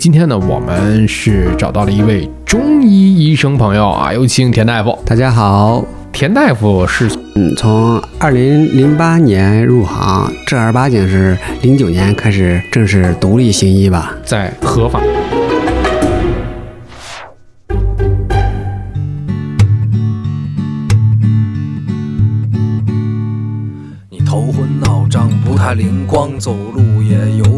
今天呢，我们是找到了一位中医医生朋友啊，有请田大夫。大家好，田大夫是嗯，从二零零八年入行，正儿八经是零九年开始正式独立行医吧。在合法。你头昏脑胀，不太灵光，走路也有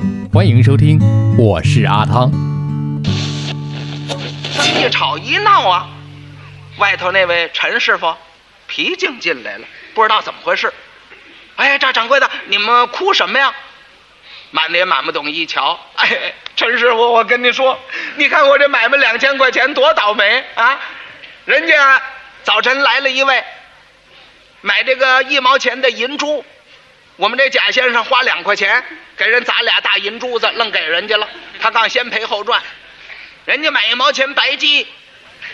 欢迎收听，我是阿汤。一吵一闹啊，外头那位陈师傅皮静进来了，不知道怎么回事。哎，赵掌柜的，你们哭什么呀？满爹满不懂一瞧，哎，陈师傅，我跟你说，你看我这买卖两千块钱多倒霉啊！人家早晨来了一位，买这个一毛钱的银珠，我们这贾先生花两块钱给人砸俩大银珠子，愣给人家了。他刚先赔后赚。人家买一毛钱白鸡，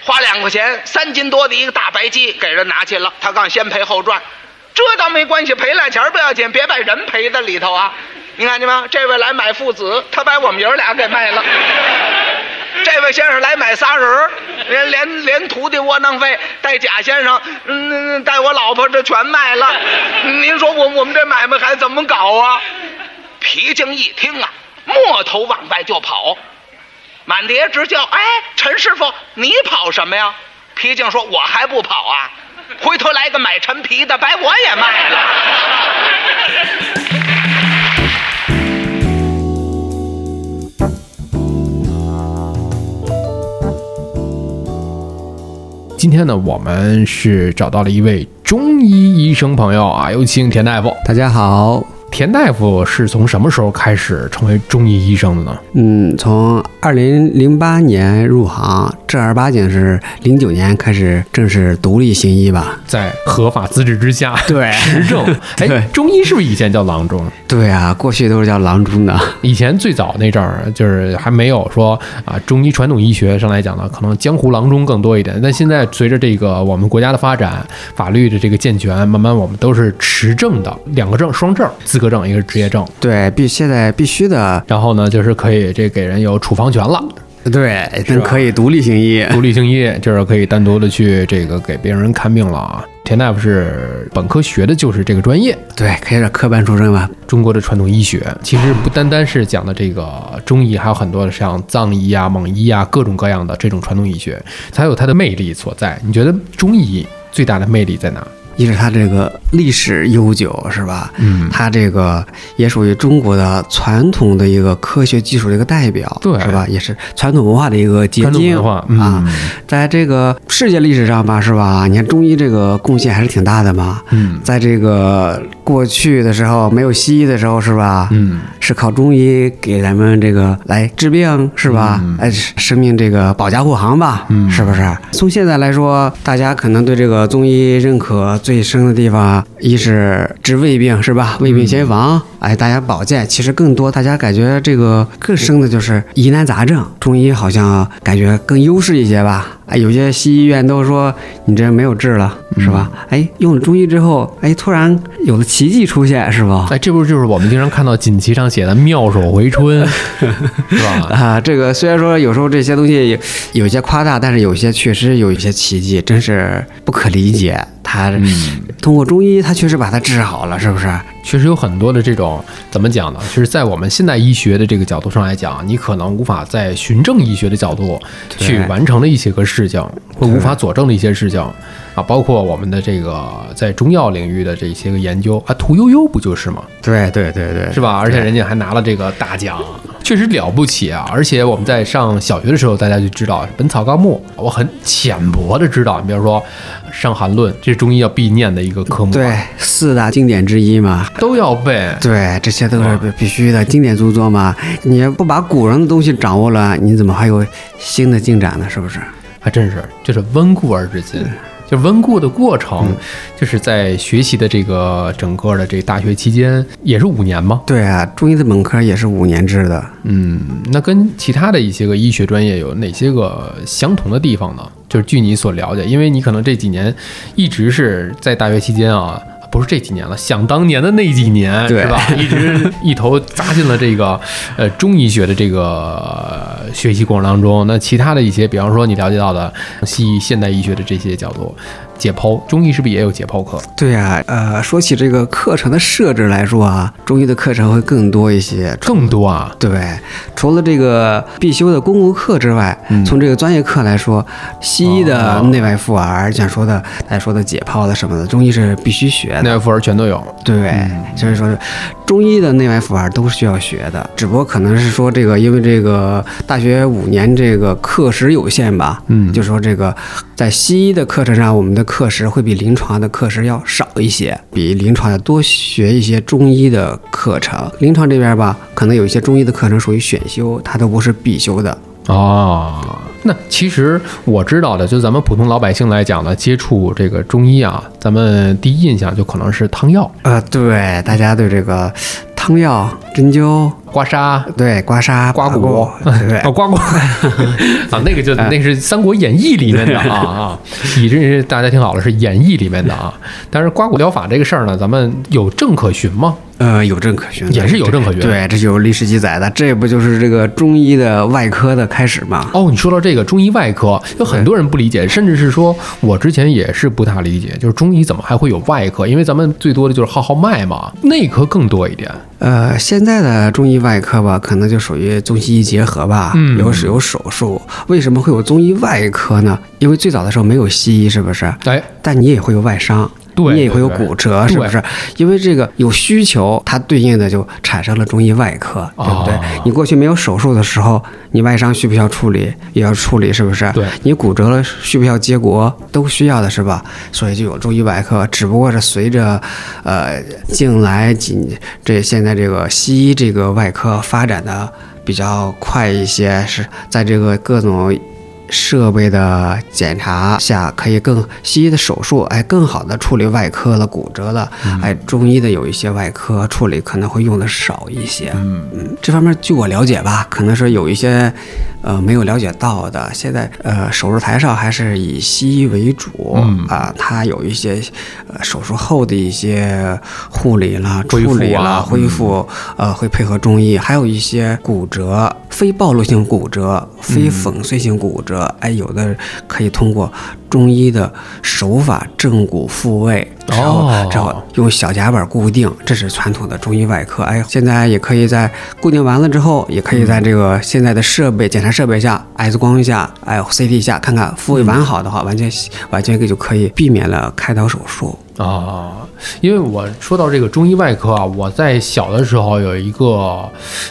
花两块钱，三斤多的一个大白鸡给人拿去了，他刚先赔后赚，这倒没关系，赔俩钱不要紧，别把人赔在里头啊！你看见吗？这位来买父子，他把我们爷儿俩给卖了。这位先生来买仨人儿，连连连徒弟窝囊费带贾先生，嗯，带我老婆这全卖了。您说我我们这买卖还怎么搞啊？皮净一听啊，摸头往外就跑。满碟直叫：“哎，陈师傅，你跑什么呀？”皮净说：“我还不跑啊！回头来个买陈皮的，把我也卖了。”今天呢，我们是找到了一位中医医生朋友啊，有请田大夫。大家好，田大夫是从什么时候开始成为中医医生的呢？嗯，从二零零八年入行，正儿八经是零九年开始正式独立行医吧。在合法资质之下，对持证。哎，中医是不是以前叫郎中？对啊，过去都是叫郎中的。以前最早那阵儿，就是还没有说啊，中医传统医学上来讲呢，可能江湖郎中更多一点。但现在随着这个我们国家的发展，法律的这个健全，慢慢我们都是持证的，两个证，双证，资格证，一个是职业证。对，必现在必须的，然后呢，就是可以这给人有处方权了，对，是吧那可以独立行医。独立行医，就是可以单独的去这个给别人看病了啊。田大夫是本科学的就是这个专业，对，可以是科班出身吧。中国的传统医学其实不单单是讲的这个中医，还有很多的像藏医啊、蒙医啊，各种各样的这种传统医学，才有它的魅力所在。你觉得中医最大的魅力在哪？一是它这个历史悠久，是吧？嗯它这个也属于中国的传统的一个科学技术的一个代表，对是吧？也是传统文化的一个结晶啊。在这个世界历史上吧，是吧？你看中医这个贡献还是挺大的嘛。嗯在这个过去的时候，没有西医的时候，是吧？嗯，是靠中医给咱们这个来治病，是吧？嗯哎，生命这个保驾护航吧，嗯是不是？从现在来说，大家可能对这个中医认可最深的地方，一是治胃病，是吧？胃病先防，哎，大家保健。其实更多，大家感觉这个更深的就是疑难杂症，中医好像感觉更优势一些吧。哎，有些西医院都说你这没有治了，是吧？哎，用了中医之后，哎，突然有了奇迹出现，是吧？哎，这不就是我们经常看到锦旗上写的“妙手回春 ”，是吧？啊，这个虽然说有时候这些东西有有一些夸大，但是有些确实有一些奇迹，真是不可理解。他通过中医，他确实把它治好了，是不是？确实有很多的这种怎么讲呢？就是在我们现代医学的这个角度上来讲，你可能无法在循证医学的角度去完成的一些个事情，或无法佐证的一些事情啊，包括我们的这个在中药领域的这些个研究啊，屠呦呦不就是吗？对对对对，是吧？而且人家还拿了这个大奖，确实了不起啊！而且我们在上小学的时候，大家就知道《本草纲目》，我很浅薄的知道，你比如说《伤寒论》，这是中医要必念的一个科目、啊，对，四大经典之一嘛。都要背。对，这些都是必必须的经典著作嘛。你不把古人的东西掌握了，你怎么还有新的进展呢？是不是？还真是，就是温故而知新。就温故的过程，就是在学习的这个整个的这大学期间，也是五年吗？对啊，中医的本科也是五年制的。嗯，那跟其他的一些个医学专业有哪些个相同的地方呢？就是据你所了解，因为你可能这几年一直是在大学期间啊，不是这几年了，想当年的那几年对是吧？一直一头扎进了这个呃中医学的这个呃学习过程当中。那其他的一些，比方说你了解到的西医、现代医学的这些角度，解剖，中医是不是也有解剖课？对呀、呃，说起这个课程的设置来说啊，中医的课程会更多一些。更多啊，对，除了这个必修的公共课之外，从这个专业课来说，西医的哦内外妇儿，像说的大家说的解剖的什么的，中医是必须学的。内外妇儿全都有。对，所以说是中医的内外妇儿都是需要学的，只不过可能是说这个，因为这个大学五年这个课时有限吧，嗯就说这个在西医的课程上，我们的课时会比临床的课时要少一些，比临床要多学一些中医的课程。临床这边吧，可能有一些中医的课程属于选修，它都不是必修的。哦，那其实我知道的，就咱们普通老百姓来讲呢，接触这个中医啊，咱们第一印象就可能是汤药、呃，对，大家对这个汤药、针灸，刮痧、对刮痧、刮骨骨，对哦，刮骨 啊，那个就那是《三国演义》里面的啊 啊，你这是大家听好了，是《演义》里面的啊。但是刮骨疗法这个事儿呢，咱们有证可循吗？呃，有证可循，也是有证可循对，这有历史记载的，这不就是这个中医的外科的开始吗？哦，你说到这个中医外科，有很多人不理解，甚至是说我之前也是不大理解，就是中医怎么还会有外科？因为咱们最多的就是号号脉嘛，内科更多一点。呃，现在的中医外科吧，可能就属于中西医结合吧，嗯有有手术。为什么会有中医外科呢？因为最早的时候没有西医，是不是？哎，但你也会有外伤。对你也会有骨折，是不是？因为这个有需求，它对应的就产生了中医外科，对不对？哦你过去没有手术的时候，你外伤需不需要处理？也要处理，是不是？对你骨折了需不需要接骨？都需要的是吧？所以就有中医外科，只不过是随着，呃，近来几这现在这个西医这个外科发展的比较快一些，是在这个各种。设备的检查下，可以更西医的手术，哎，更好的处理外科了骨折了，哎，中医的有一些外科处理可能会用的少一些，嗯。嗯，这方面据我了解吧，可能是有一些呃没有了解到的。现在呃手术台上还是以西医为主嗯。啊，它有一些呃手术后的一些护理啦、处理啦、啊恢复，呃会配合中医，还有一些骨折、非暴露性骨折、非粉碎性骨折，哎，有的可以通过中医的手法正骨复位，然后哦之后用小夹板固定，这是传统的中医外科。哎，现在也可以在固定完了之后，也可以在这个现在的设备检查设备下，X 光下，哎，CT 下看看复位完好的话，完全完全就可以避免了开刀手术。啊，因为我说到这个中医外科啊，我在小的时候有一个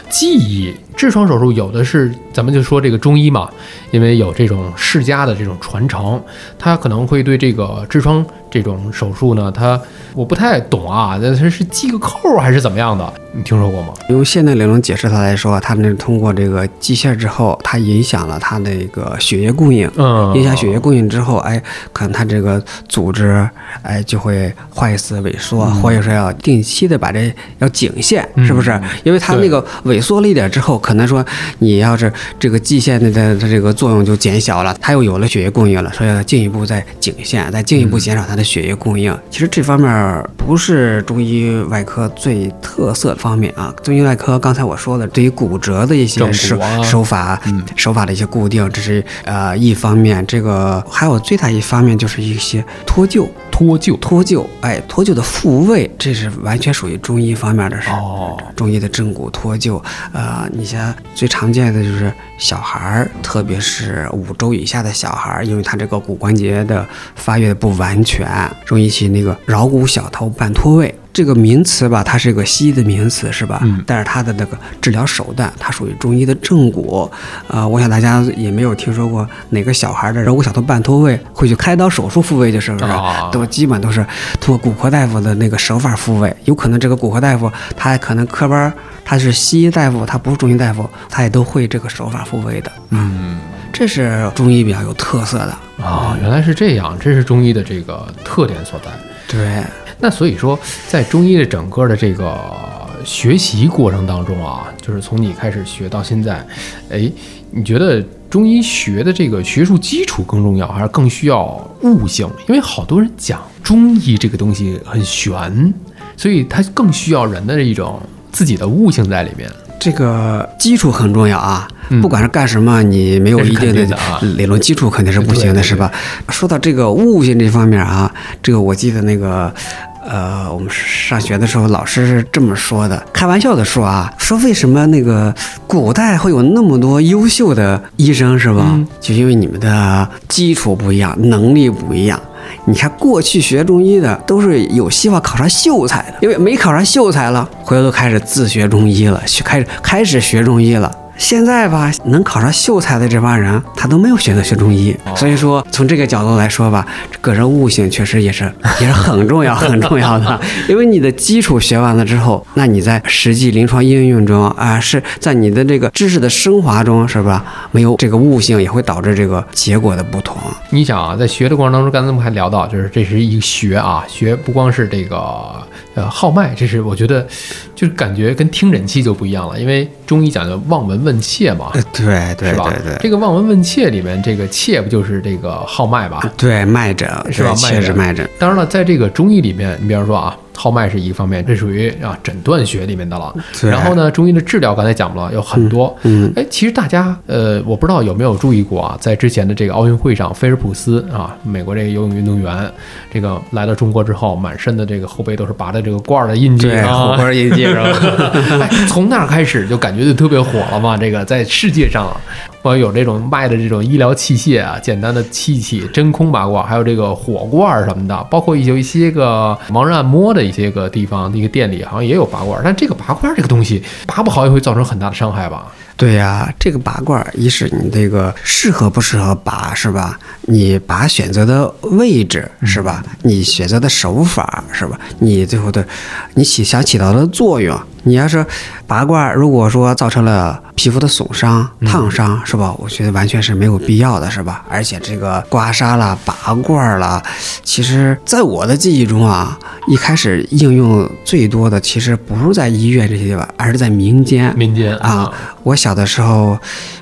记忆，痔疮手术有的是，咱们就说这个中医嘛，因为有这种世家的这种传承，他可能会对这个痔疮这种手术呢，他我不太懂啊，那他是系个扣儿还是怎么样的？你听说过吗？用现代理论解释它来说，它那通过这个系线之后，它影响了它那个血液供应。嗯，影响血液供应之后，哎，可能它这个组织，哎，就会坏死萎缩，或者说要定期的把这要颈线，是不是嗯？因为它那个萎缩了一点之后，可能说你要是这个蓟线的的它这个作用就减小了，它又有了血液供应了，所以要进一步再颈线，再进一步减少它的血液供应。其实这方面不是中医外科最特色的方面啊。中医外科刚才我说的，对于骨折的一些正手啊手法，手法的一些固定，这是呃一方面。这个还有最大一方面就是一些脱臼。脱臼。脱臼，哎，脱臼的复位，这是完全属于中医方面的事。哦，中医的正骨脱臼，呃，你像最常见的就是小孩儿，特别是五周以下的小孩儿，因为他这个骨关节的发育的不完全，容易起那个桡骨小头半脱位。这个名词吧，它是一个西医的名词，是吧？嗯但是它的那个治疗手段，它属于中医的正骨。呃，我想大家也没有听说过哪个小孩的桡骨小头半脱位会去开刀手术复位，就是不是？啊都基本都是通过骨科大夫的那个手法复位。有可能这个骨科大夫他可能科班儿他是西医大夫，他不是中医大夫，他也都会这个手法复位的。嗯，这是中医比较有特色的。啊，原来是这样，这是中医的这个特点所在。对，那所以说，在中医的整个的这个学习过程当中啊，就是从你开始学到现在，哎，你觉得中医学的这个学术基础更重要，还是更需要悟性？因为好多人讲中医这个东西很玄，所以它更需要人的一种自己的悟性在里面。这个基础很重要啊。嗯不管是干什么，你没有一定的啊理论基础肯定是不行的，是吧？说到这个悟性这方面啊，这个我记得那个。呃，我们上学的时候，老师是这么说的，开玩笑的说啊，说为什么那个古代会有那么多优秀的医生，是吧？嗯就因为你们的基础不一样，能力不一样。你看，过去学中医的都是有希望考上秀才的，因为没考上秀才了，回头都开始自学中医了，学开始开始学中医了。现在吧，能考上秀才的这帮人，他都没有选择学中医。所以说，从这个角度来说吧，个人悟性确实也是 也是很重要很重要的。因为你的基础学完了之后，那你在实际临床应用中啊，是在你的这个知识的升华中，是吧？没有这个悟性，也会导致这个结果的不同。你想啊，在学的过程当中，刚才我们还聊到，就是这是一个学啊，学不光是这个呃号脉，这是我觉得就是感觉跟听诊器就不一样了，因为中医讲究望闻问切嘛，呃，对对是吧？对对。这个望闻问切里面，这个切不就是这个号脉吧？对脉诊是吧对切是脉诊，当然了，在这个中医里面，你比方说啊，号脉是一个方面，这属于啊诊断学里面的了。然后呢，中医的治疗刚才讲了，有很多。嗯，哎，其实大家呃，我不知道有没有注意过啊，在之前的这个奥运会上，菲尔普斯啊，美国这个游泳运动员，这个来到中国之后，满身的这个后背都是拔的这个罐儿的印记火。锅印记是吧？哎，从那儿开始就感觉就特别火了嘛。这个在世界上，我有这种卖的这种医疗器械啊，简单的器器、真空拔罐，还有这个火罐什么的，包括有一些个盲人按摩的一些个地方，一个店里好像也有拔罐。但这个拔罐这个东西，拔不好也会造成很大的伤害吧？对呀、这个拔罐儿，一是你这个适合不适合拔是吧？你拔选择的位置是吧？你选择的手法是吧？你最后的你起想起到的作用，你要是拔罐儿，如果说造成了皮肤的损伤、烫伤是吧？我觉得完全是没有必要的，是吧？而且这个刮痧啦、拔罐儿啦，其实在我的记忆中啊，一开始应用最多的其实不是在医院这些地方，而是在民间。民间啊，，我小的时候，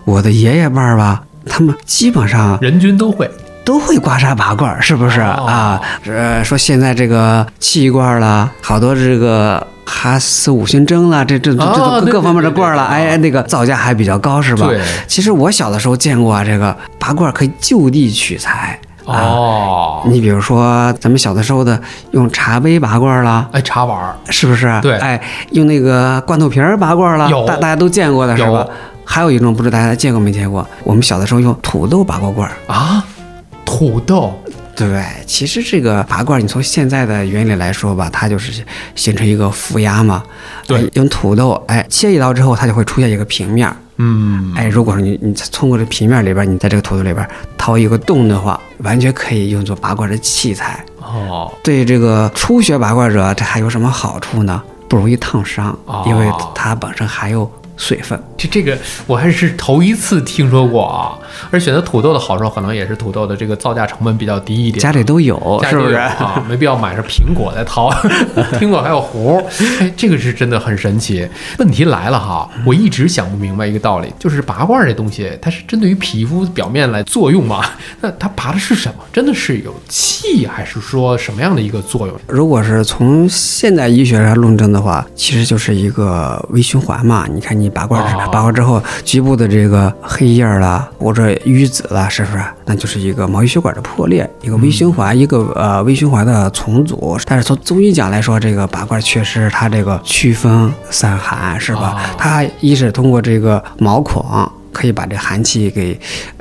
我的爷爷辈儿吧，他们基本上人均都会。都会刮痧拔罐儿，是不是、哦啊？呃，说现在这个气罐儿啦，好多这个哈斯五行针啦，这这这这各方面的罐儿啦，对哎，那个造价还比较高，是吧？对其实我小的时候见过啊，这个拔罐儿可以就地取材。啊，哦，你比如说咱们小的时候的用茶杯拔罐儿啦，哎，茶碗儿，是不是？对哎，用那个罐头瓶儿拔罐儿了，有大大家都见过的是吧？还有一种不知道大家见过没见过，我们小的时候用土豆拔过罐儿。啊，土豆，对，其实这个拔罐儿，你从现在的原理来说吧，它就是形成一个负压嘛。对哎用土豆，哎，切一刀之后，它就会出现一个平面儿。嗯，哎，如果说你你通过这平面里边儿，你在这个土豆里边儿掏一个洞的话，完全可以用作拔罐的器材。哦，对这个初学拔罐者，这还有什么好处呢？不容易烫伤，因为它本身含有水分。这这个我还是头一次听说过啊！而选择土豆的好处，可能也是土豆的这个造价成本比较低一点，家里都有，家里就是不是？有啊？没必要买上苹果再掏，苹果还有核儿，哎，这个是真的很神奇。问题来了哈，我一直想不明白一个道理，就是拔罐儿这东西，它是针对于皮肤表面来作用吗？那它拔的是什么？真的是有气，还是说什么样的一个作用？如果是从现代医学上论证的话，其实就是一个微循环嘛。你看，你你拔罐拔罐之后，局部的这个黑印儿啦，或者淤紫啦，是不是？那就是一个毛细血管的破裂，一个微循环，一个呃微循环的重组。但是从中医讲来说，这个拔罐确实它这个祛风散寒，是吧？哦它一是通过这个毛孔。可以把这寒气给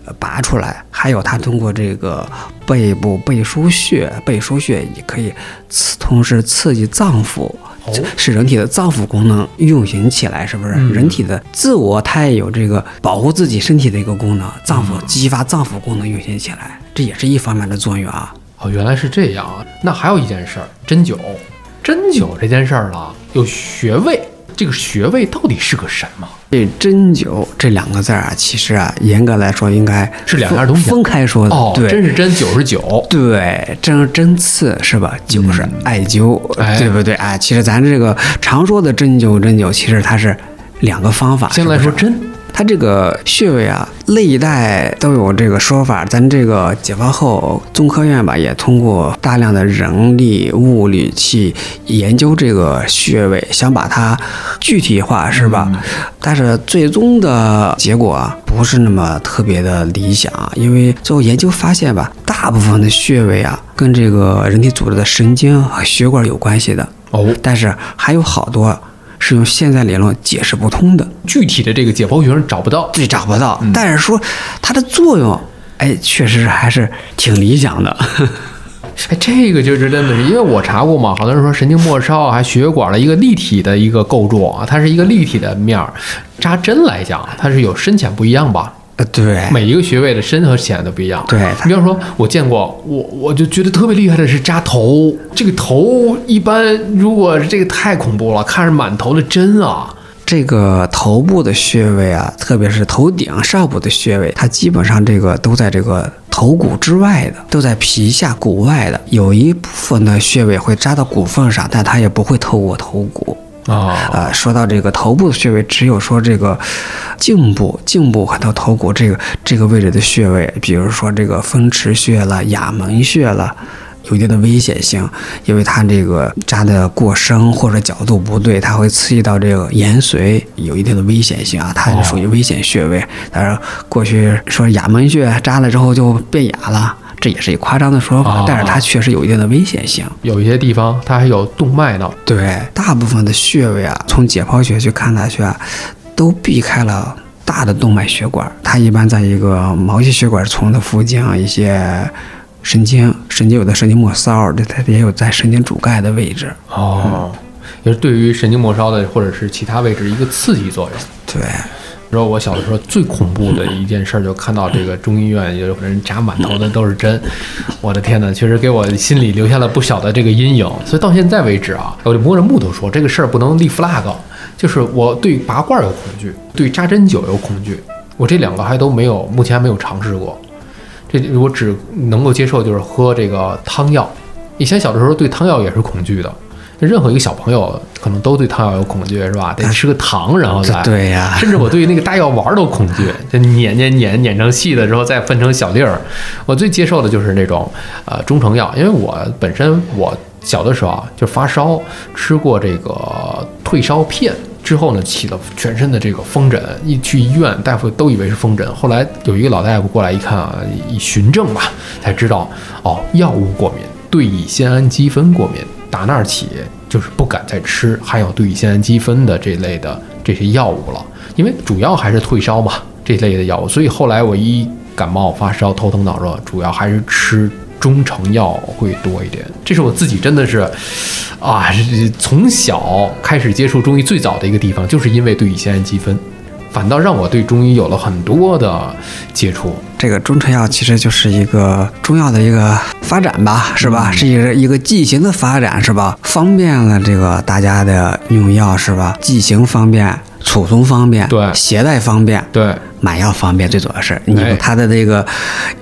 呃拔出来，还有它通过这个背部背腧穴，背腧穴也可以刺，同时刺激脏腑，哦使人体的脏腑功能运行起来，是不是？嗯人体的自我它也有这个保护自己身体的一个功能，脏嗯腑激发脏腑功能运行起来，这也是一方面的作用啊。哦，原来是这样啊！那还有一件事儿，针灸，针灸这件事儿呢，有穴位，这个穴位到底是个什么？这针灸这两个字儿啊，其实啊，严格来说应该是两样东西啊分分开说的。哦，对，针是针，灸是灸。对，针针刺是吧？灸是艾灸，哎对不对？啊，其实咱这个常说的针灸，针灸其实它是两个方法。先来说针，它这个穴位啊，历代都有这个说法。咱这个解放后，中科院吧也通过大量的人力物力去研究这个穴位，想把它具体化，是吧？但是最终的结果啊，不是那么特别的理想，因为最后研究发现吧，大部分的穴位啊，跟这个人体组织的神经和血管有关系的，哦，但是还有好多是用现在理论解释不通的。具体的这个解剖学上找不到。对，找不到。嗯但是说它的作用，哎，确实还是挺理想的。哎，这个就是真的是，因为我查过嘛，好多人说神经末梢啊，还血管的一个立体的一个构筑啊，它是一个立体的面儿。扎针来讲，它是有深浅不一样吧？呃，对，每一个穴位的深和浅都不一样。对你比方说，我见过，我我就觉得特别厉害的是扎头，这个头一般如果这个太恐怖了，看着满头的针啊。这个头部的穴位啊，特别是头顶上部的穴位，它基本上这个都在这个头骨之外的，都在皮下骨外的。有一部分的穴位会扎到骨缝上，但它也不会透过头骨。啊，呃，说到这个头部的穴位，只有说这个颈部、颈部和到头骨这个这个位置的穴位，比如说这个风池穴了、哑门穴了。有一定的危险性，因为它这个扎的过深或者角度不对，它会刺激到这个延髓，有一定的危险性啊，它是属于危险穴位。当然，过去说哑门穴扎了之后就变哑了，这也是一夸张的说法，哦但是它确实有一定的危险性。有一些地方它还有动脉呢。对，大部分的穴位啊，从解剖学去看它去啊，都避开了大的动脉血管，它一般在一个毛细血管丛的附近啊，一些神经，神经有的神经末梢，这它也有在神经主盖的位置。哦，也是对于神经末梢的或者是其他位置一个刺激作用。对，说我小的时候最恐怖的一件事，就看到这个中医院有人扎满头的都是针，我的天呐，确实给我心里留下了不小的这个阴影。所以到现在为止啊，我就摸着木头说，这个事儿不能立 flag，就是我对拔罐有恐惧，对扎针灸有恐惧，我这两个还都没有，目前还没有尝试过。这我只能够接受就是喝这个汤药。以前小的时候对汤药也是恐惧的，任何一个小朋友可能都对汤药有恐惧，是吧？得吃个糖，然后再 对呀甚至我对那个大药丸都恐惧，就碾碾碾碾成细的之后再分成小粒儿。我最接受的就是那种呃中成药，因为我本身我小的时候啊就发烧，吃过这个退烧片。之后呢，起了全身的这个风疹，一去医院，大夫都以为是风疹。后来有一个老大夫过来一看啊，一询证吧，才知道哦，药物过敏，对乙酰氨基酚过敏。打那儿起就是不敢再吃含有对乙酰氨基酚的这类的这些药物了，因为主要还是退烧嘛这类的药物。所以后来我一感冒发烧、头疼脑热，主要还是吃中成药会多一点。这是我自己真的是。啊，是从小开始接触中医最早的一个地方，就是因为对乙酰氨基酚，反倒让我对中医有了很多的接触。这个中成药其实就是一个中药的一个发展吧，是吧？是一个一个剂型的发展，是吧？方便了这个大家的用药，是吧？剂型方便，储存方便，对携带方便，对，买药方便，最主要是你哎它的这个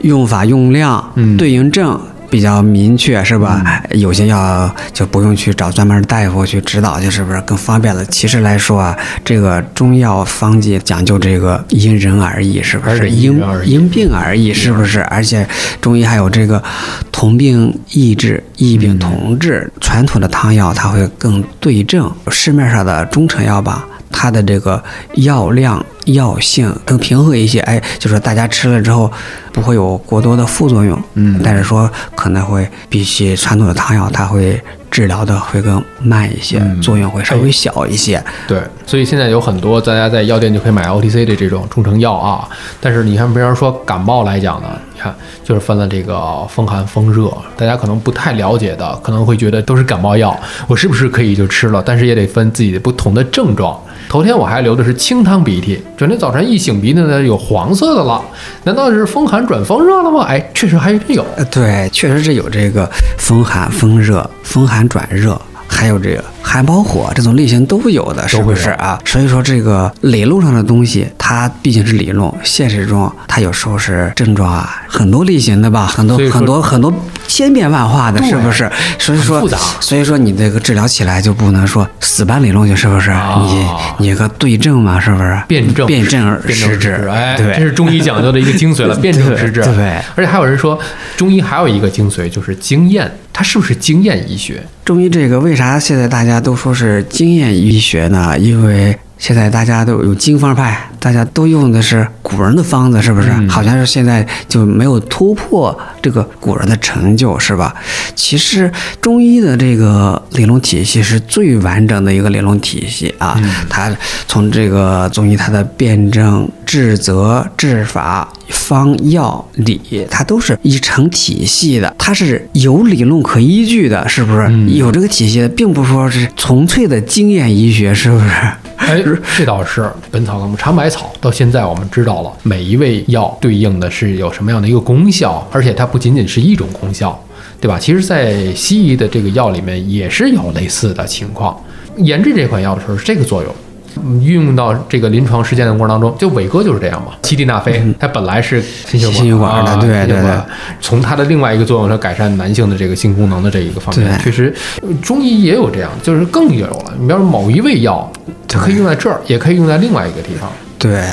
用法用量、嗯对应症比较明确，是吧？有些药就不用去找专门的大夫去指导，就是不是更方便了？其实来说啊，这个中药方剂讲究这个因人而异，是不是？因因病而异，是不是？而且中医还有这个同病异治、异病同治。传统的汤药它会更对症，市面上的中成药吧。它的这个药量、药性更平和一些。哎，就是大家吃了之后不会有过多的副作用。嗯但是说可能会比起传统的汤药，它会治疗的会更慢一些，嗯作用会稍微小一些。对，所以现在有很多大家在药店就可以买 OTC 的这种中成药啊。但是你看，比方说感冒来讲呢，你看就是分了这个风寒、风热，大家可能不太了解的，可能会觉得都是感冒药，我是不是可以就吃了？但是也得分自己的不同的症状。头天我还流的是清汤鼻涕，转天早晨一擤鼻涕呢，有黄色的了，难道是风寒转风热了吗？哎，确实还真有。呃，对，确实是有这个风寒、风热、风寒转热，还有这个寒包火这种类型都有的，是不是啊？所以说这个理论上的东西，它毕竟是理论，现实中它有时候是症状啊，很多类型的吧，很多很多很多千变万化的，是不是？所以说所以说你这个治疗起来就不能说死板理论去，是不是？你你个对症嘛，是不是？辩证辩证而施治，哎，对，这是中医讲究的一个精髓了，辩证施治。对而且还有人说，中医还有一个精髓就是经验，它是不是经验医学？中医这个为啥现在大家都说是经验医学呢？因为现在大家都有经方派，大家都用的是古人的方子，是不是？嗯好像是现在就没有突破这个古人的成就，是吧？其实中医的这个理论体系是最完整的一个理论体系啊，它从这个中医它的辩证、治则、治法。方药理，它都是一成体系的，它是有理论可依据的，是不是？嗯有这个体系的，并不是说是纯粹的经验医学，是不是？哎，这 倒是《本草纲目》尝百草，到现在我们知道了每一味药对应的是有什么样的一个功效，而且它不仅仅是一种功效，对吧？其实，在西医的这个药里面也是有类似的情况。研制这款药的时候是这个作用。嗯运用到这个临床实践的过程当中，就伟哥就是这样嘛。西地那非，它本来是心血管的对对对从它的另外一个作用，它改善男性的这个性功能的这一个方面，确实呃中医也有这样，就是更有了。你比方说某一味药，它可以用在这儿，也可以用在另外一个地方。对，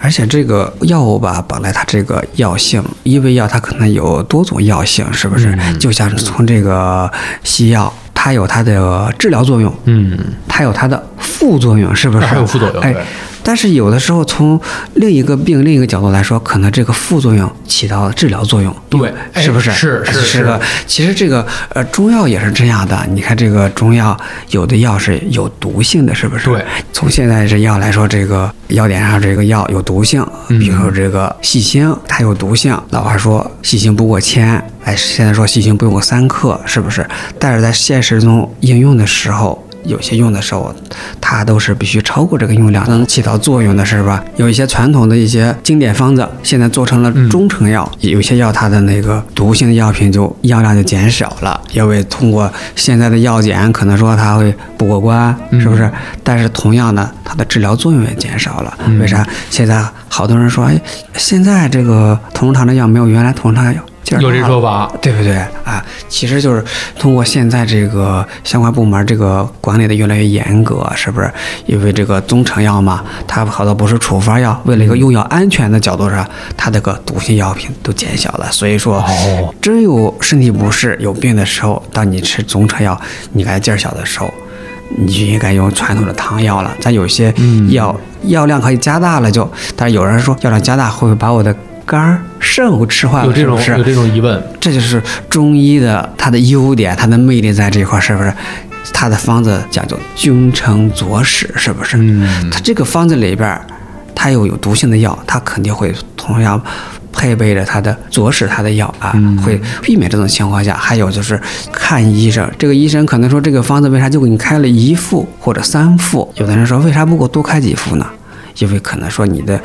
而且这个药物吧，本来它这个药性，一味药它可能有多种药性，是不是？嗯就像是从这个西药，它有它的治疗作用，嗯，它有它的副作用，是不是？还有副作用哎，但是有的时候从另一个病另一个角度来说，可能这个副作用起到了治疗作用，对哎是不是？是是是个。其实这个呃中药也是这样的，你看这个中药有的药是有毒性的，是不是？对。从现在这药来说，这个药典上这个药有毒性，嗯比如说这个细辛，它有毒性。老话说细辛不过千，哎，现在说细辛不用过三克，是不是？但是在现实中应用的时候。有些用的时候，它都是必须超过这个用量才能起到作用的，是吧？有一些传统的一些经典方子，现在做成了中成药，有些药它的那个毒性的药品就药量就减少了，因为通过现在的药检，可能说它会不过关，是不是？但是同样的，它的治疗作用也减少了。为啥？现在好多人说，哎，现在这个同仁堂的药没有原来同仁堂的药有这说法。对不对啊？其实就是通过现在这个相关部门这个管理的越来越严格，是不是？因为这个中成药嘛，它好多不是处方药，为了一个用药安全的角度上，它这个毒性药品都减小了。所以说，哦真有身体不适、有病的时候，当你吃中成药，你感觉劲儿小的时候。你就应该用传统的汤药了。咱有些嗯药、药量可以加大了就，但是有人说药量加大会不会把我的肝儿、肾会吃坏了？有这种是不是有这种疑问，这就是中医的它的优点，它的魅力在这一块儿，是不是？它的方子讲究君臣佐使，是不是？嗯它这个方子里边儿，它又有毒性的药，它肯定会同样配备着它的佐使它的药啊，嗯会避免这种情况下。还有就是看医生，这个医生可能说这个方子为啥就给你开了一副或者三副？有的人说为啥不给我多开几副呢？因为可能说你的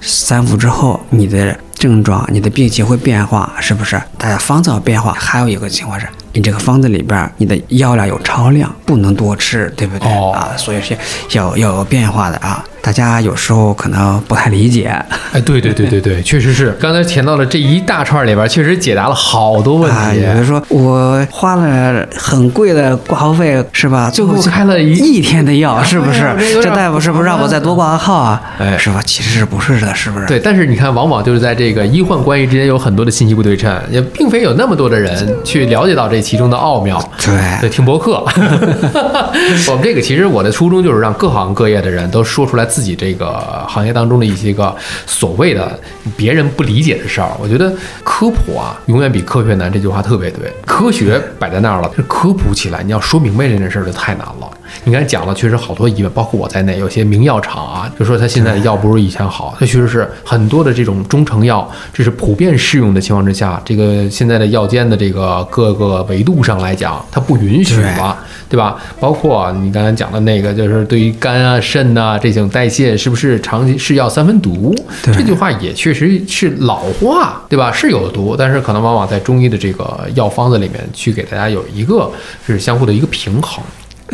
三副之后，你的症状、你的病情会变化，是不是？大家方子要变化，还有一个情况是，你这个方子里边儿你的药量有超量，不能多吃，对不对、哦啊？所以是要要有变化的啊。大家有时候可能不太理解。哎，对对对对对，确实是。刚才填到了这一大串里边，确实解答了好多问啊，题。有的说我花了很贵的挂号费是吧？最后开了一一天的药，是不是这大夫是不是让我再多挂个号啊？哎是吧？其实是不是的，是不是？对，但是你看，往往就是在这个医患关系之间有很多的信息不对称，也并非有那么多的人去了解到这其中的奥妙。对，对听博客，我们这个其实我的初衷就是让各行各业的人都说出来自己这个行业当中的一些个所谓的别人不理解的事儿。我觉得科普啊，永远比科学难，这句话特别对。科学摆在那儿了，科普起来，你要说明白这件事儿就太难了。你刚才讲了，确实好多疑问，包括我在内，有些名药厂啊，就说它现在的药不如以前好，它确实是很多的这种中成药，这是普遍适用的情况之下，这个现在的药监的这个各个维度上来讲，它不允许了，对吧？包括你刚才讲的那个，就是对于肝啊、肾呐、这种代谢，是不是长期是药三分毒？这句话也确实是老话，对吧？是有毒，但是可能往往在中医的这个药方子里面去给大家有一个是相互的一个平衡。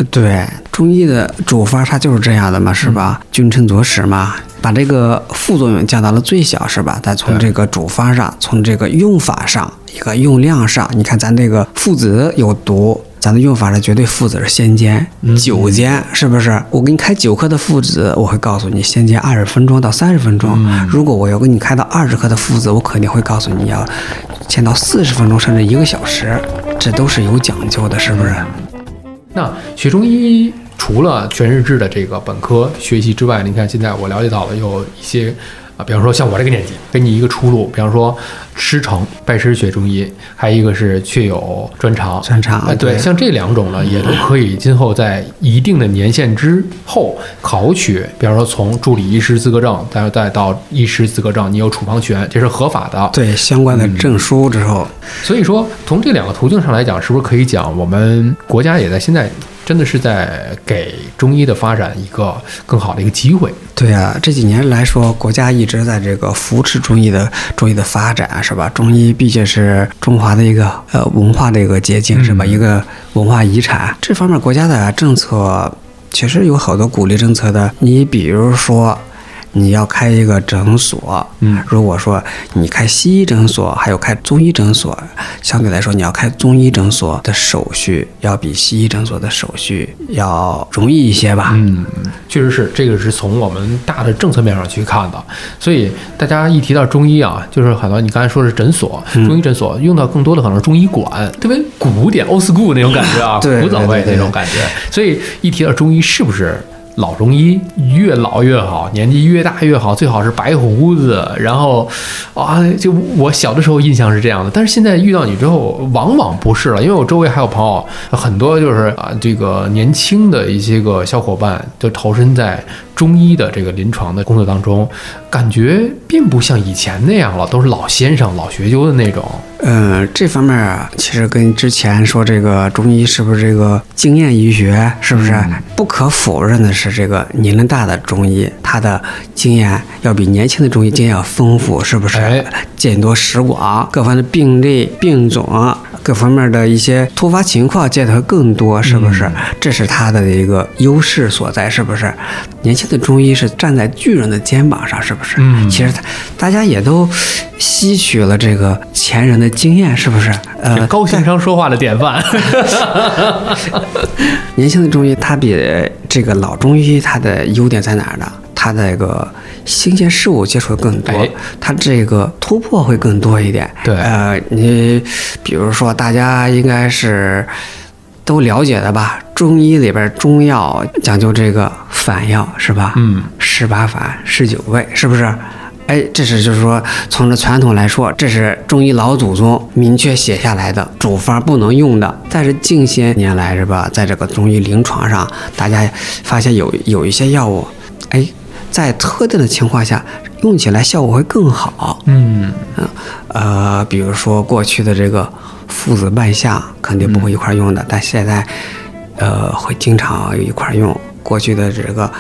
对，中医的主方它就是这样的嘛，是吧？君臣佐使嘛，把这个副作用降到了最小，是吧？再从这个主方上，从这个用法上，一个用量上，你看咱这个附子有毒。咱的用法是绝对附子是先煎，九煎是不是？我给你开九克的附子，我会告诉你先煎二十分钟到三十分钟。如果我要给你开到二十克的附子，我肯定会告诉你要煎到四十分钟甚至一个小时，这都是有讲究的，是不是？那学中医除了全日制的这个本科学习之外，你看现在我了解到了有一些啊，比方说像我这个年纪，给你一个出路，比方说师承拜师学中医，还有一个是确有专长。专长啊，对，对像这两种呢，也都可以今后在一定的年限之后考取，比方说从助理医师资格证，再再到医师资格证，你有处方权，这是合法的。对相关的证书之后，所以说，从这两个途径上来讲，是不是可以讲，我们国家也在现在真的是在给中医的发展一个更好的一个机会？对啊，这几年来说，国家一直在这个扶持中医的中医的发展，是吧？中医毕竟是中华的一个呃文化的一个结晶，是吧？嗯一个文化遗产，这方面国家的政策确实有好多鼓励政策的。你比如说。你要开一个诊所，嗯如果说你开西医诊所，还有开中医诊所，相对来说，你要开中医诊所的手续要比西医诊所的手续要容易一些吧？嗯，确实是，这个是从我们大的政策面上去看的。所以大家一提到中医啊，就是很多你刚才说是诊所，中医诊所用到更多的可能是中医馆，特别古典 old school 那种感觉啊，对古早味那种感觉。所以一提到中医，是不是？老中医越老越好，年纪越大越好，最好是白胡子。然后，啊，就我小的时候印象是这样的，但是现在遇到你之后，往往不是了。因为我周围还有朋友，很多就是啊，这个年轻的一些个小伙伴，就投身在中医的这个临床的工作当中，感觉并不像以前那样了，都是老先生、老学究的那种。嗯，这方面啊，其实跟之前说这个中医是不是这个经验医学，是不是、不可否认的是，这个年龄大的中医，他的经验要比年轻的中医经验要丰富，是不是？哎见多识广，各方的病例、病种，各方面的一些突发情况见得会更多，是不是？这是他的一个优势所在，是不是？年轻的中医是站在巨人的肩膀上，是不是？嗯其实他大家也都吸取了这个前人的经验，是不是？呃，高情商说话的典范。年轻的中医，它比这个老中医它的优点在哪儿呢？它的这个新鲜事物接触的更多哎，它这个突破会更多一点。对呃，你比如说，大家应该是都了解的吧？中医里边中药讲究这个反药是吧？嗯，十八反、十九味，是不是？哎，这是就是说，从这传统来说，这是中医老祖宗明确写下来的主方不能用的。但是近些年来是吧，在这个中医临床上，大家发现有有一些药物，哎，在特定的情况下用起来效果会更好。嗯，呃，比如说过去的这个父子半夏肯定不会一块儿用的，但现在呃会经常一块儿用。过去的这个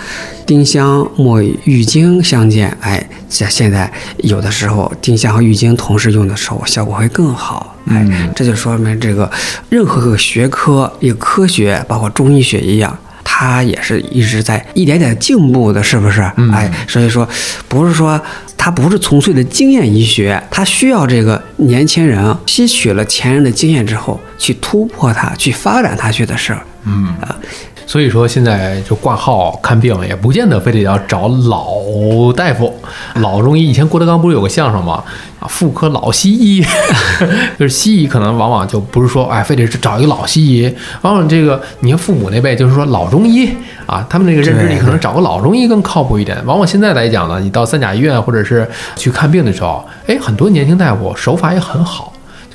丁香、墨郁金相间，哎，现现在有的时候丁香和郁金同时用的时候，效果会更好。哎，嗯这就说明这个任何个学科、一个科学，包括中医学一样，它也是一直在一点点进步的，是不是？嗯哎，所以说不是说他不是纯粹的经验医学，他需要这个年轻人吸取了前人的经验之后，去突破它，去发展它去的事儿。嗯，所以说现在就挂号看病也不见得非得要找老大夫、老中医。以前郭德纲不是有个相声吗？啊，妇科老西医，就是西医可能往往就不是说哎，非得是找一个老西医，往往这个你看父母那辈就是说老中医啊，他们那个认知里可能找个老中医更靠谱一点。往往现在来讲呢，你到三甲医院或者是去看病的时候，哎，很多年轻大夫手法也很好。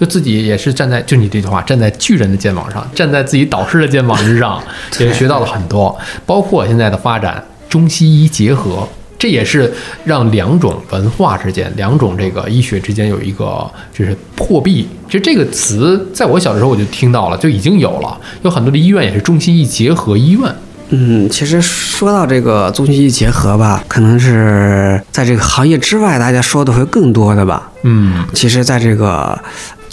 就自己也是站在，就你这句话，站在巨人的肩膀上，站在自己导师的肩膀之上，也学到了很多。包括现在的发展，中西医结合，这也是让两种文化之间、两种这个医学之间有一个就是破壁。其实这个词在我小的时候我就听到了，就已经有了。有很多的医院也是中西医结合医院。嗯，其实说到这个中西医结合吧，可能是在这个行业之外，大家说的会更多的吧。嗯其实，在这个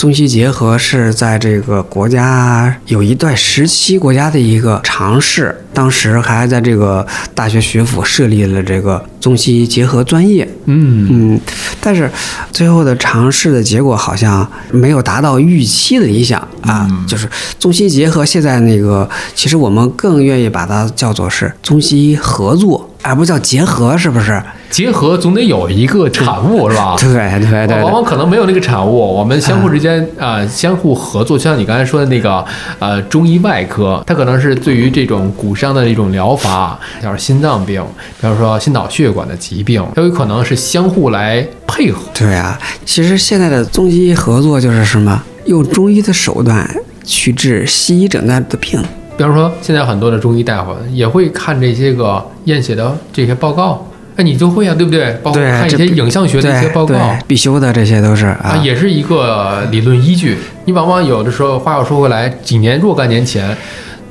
中西结合是在这个国家有一段时期国家的一个尝试，当时还在这个大学学府设立了这个中西结合专业。嗯嗯，但是最后的尝试的结果好像没有达到预期的理想啊，就是中西结合。现在那个，其实我们更愿意把它叫做是中西合作，而不叫结合，是不是？结合总得有一个产物是吧？对对对对往往可能没有那个产物，我们相互之间啊、呃相互合作，就像你刚才说的那个呃中医外科，它可能是对于这种骨伤的一种疗法，像是心脏病，比方说心脑血管的疾病，都有可能是相互来配合。对啊，其实现在的中西医合作就是什么，用中医的手段去治西医诊断的病。比方说，现在很多的中医大夫也会看这些个验血的这些报告，哎，你就会啊，对不对？包括看一些影像学的一些报告。必修的这些都是啊，啊，也是一个理论依据。你往往有的时候，话又说回来，几年若干年前，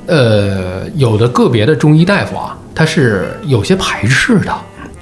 呃，有的个别的中医大夫啊，他是有些排斥的。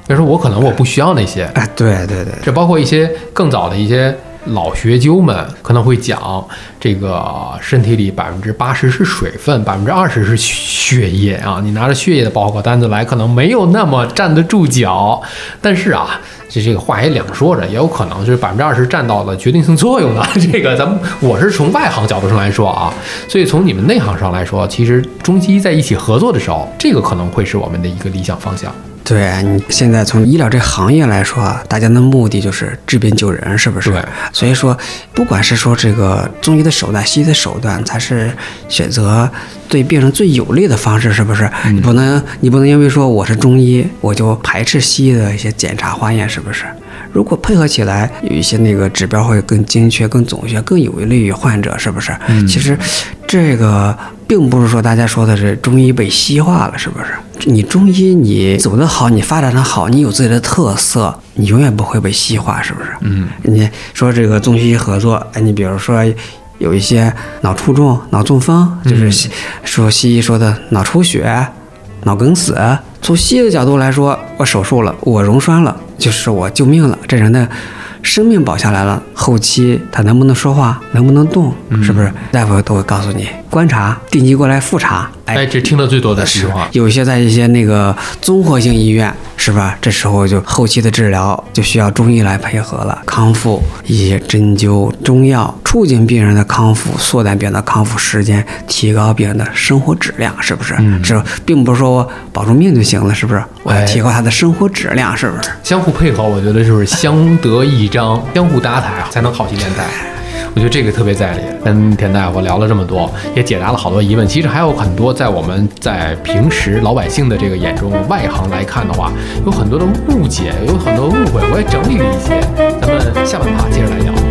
比如说，我可能我不需要那些，哎，对对对，这包括一些更早的一些老学究们可能会讲，这个身体里百分之八十是水分，百分之二十是血液啊。你拿着血液的报告单子来，可能没有那么站得住脚。但是啊，这这个话也两说着，也有可能就是百分之二十占到了决定性作用的。这个咱们我是从外行角度上来说啊，所以从你们内行上来说，其实中西医在一起合作的时候，这个可能会是我们的一个理想方向。对你现在从医疗这行业来说啊，大家的目的就是治病救人，是不是？对所以说，不管是说这个中医的手段、西医的手段，才是选择对病人最有利的方式，是不是？你不能，你不能因为说我是中医，我就排斥西医的一些检查化验，是不是？如果配合起来，有一些那个指标会更精确、更准确、更有利于患者，是不是？其实这个并不是说大家说的是中医被西化了，是不是？你中医你走得好，你发展得好，你有自己的特色，你永远不会被西化，是不是？嗯，你说这个中西医合作，哎，你比如说有一些脑卒中、脑中风，就是西说西医说的脑出血、脑梗死。从西医的角度来说，我手术了，我溶栓了，就是我救命了，这人的生命保下来了。后期他能不能说话，能不能动，是不是？大夫都会告诉你，观察，定期过来复查。哎，这听的最多的实话。有些在一些那个综合性医院，是吧？这时候就后期的治疗就需要中医来配合了，康复一些针灸、中药，促进病人的康复，缩短病人的康复时间，提高病人的生活质量，是不是？嗯是，并不是说我保住命就行了，是不是？我要哎提高他的生活质量，是不是？相互配合，我觉得就是相得益彰，相互搭台啊，才能好戏连台。我觉得这个特别在理。跟田大夫聊了这么多，也解答了好多疑问。其实还有很多在我们在平时老百姓的这个眼中，外行来看的话，有很多的误解，有很多误会，我也整理了一些。咱们下半趴接着来聊。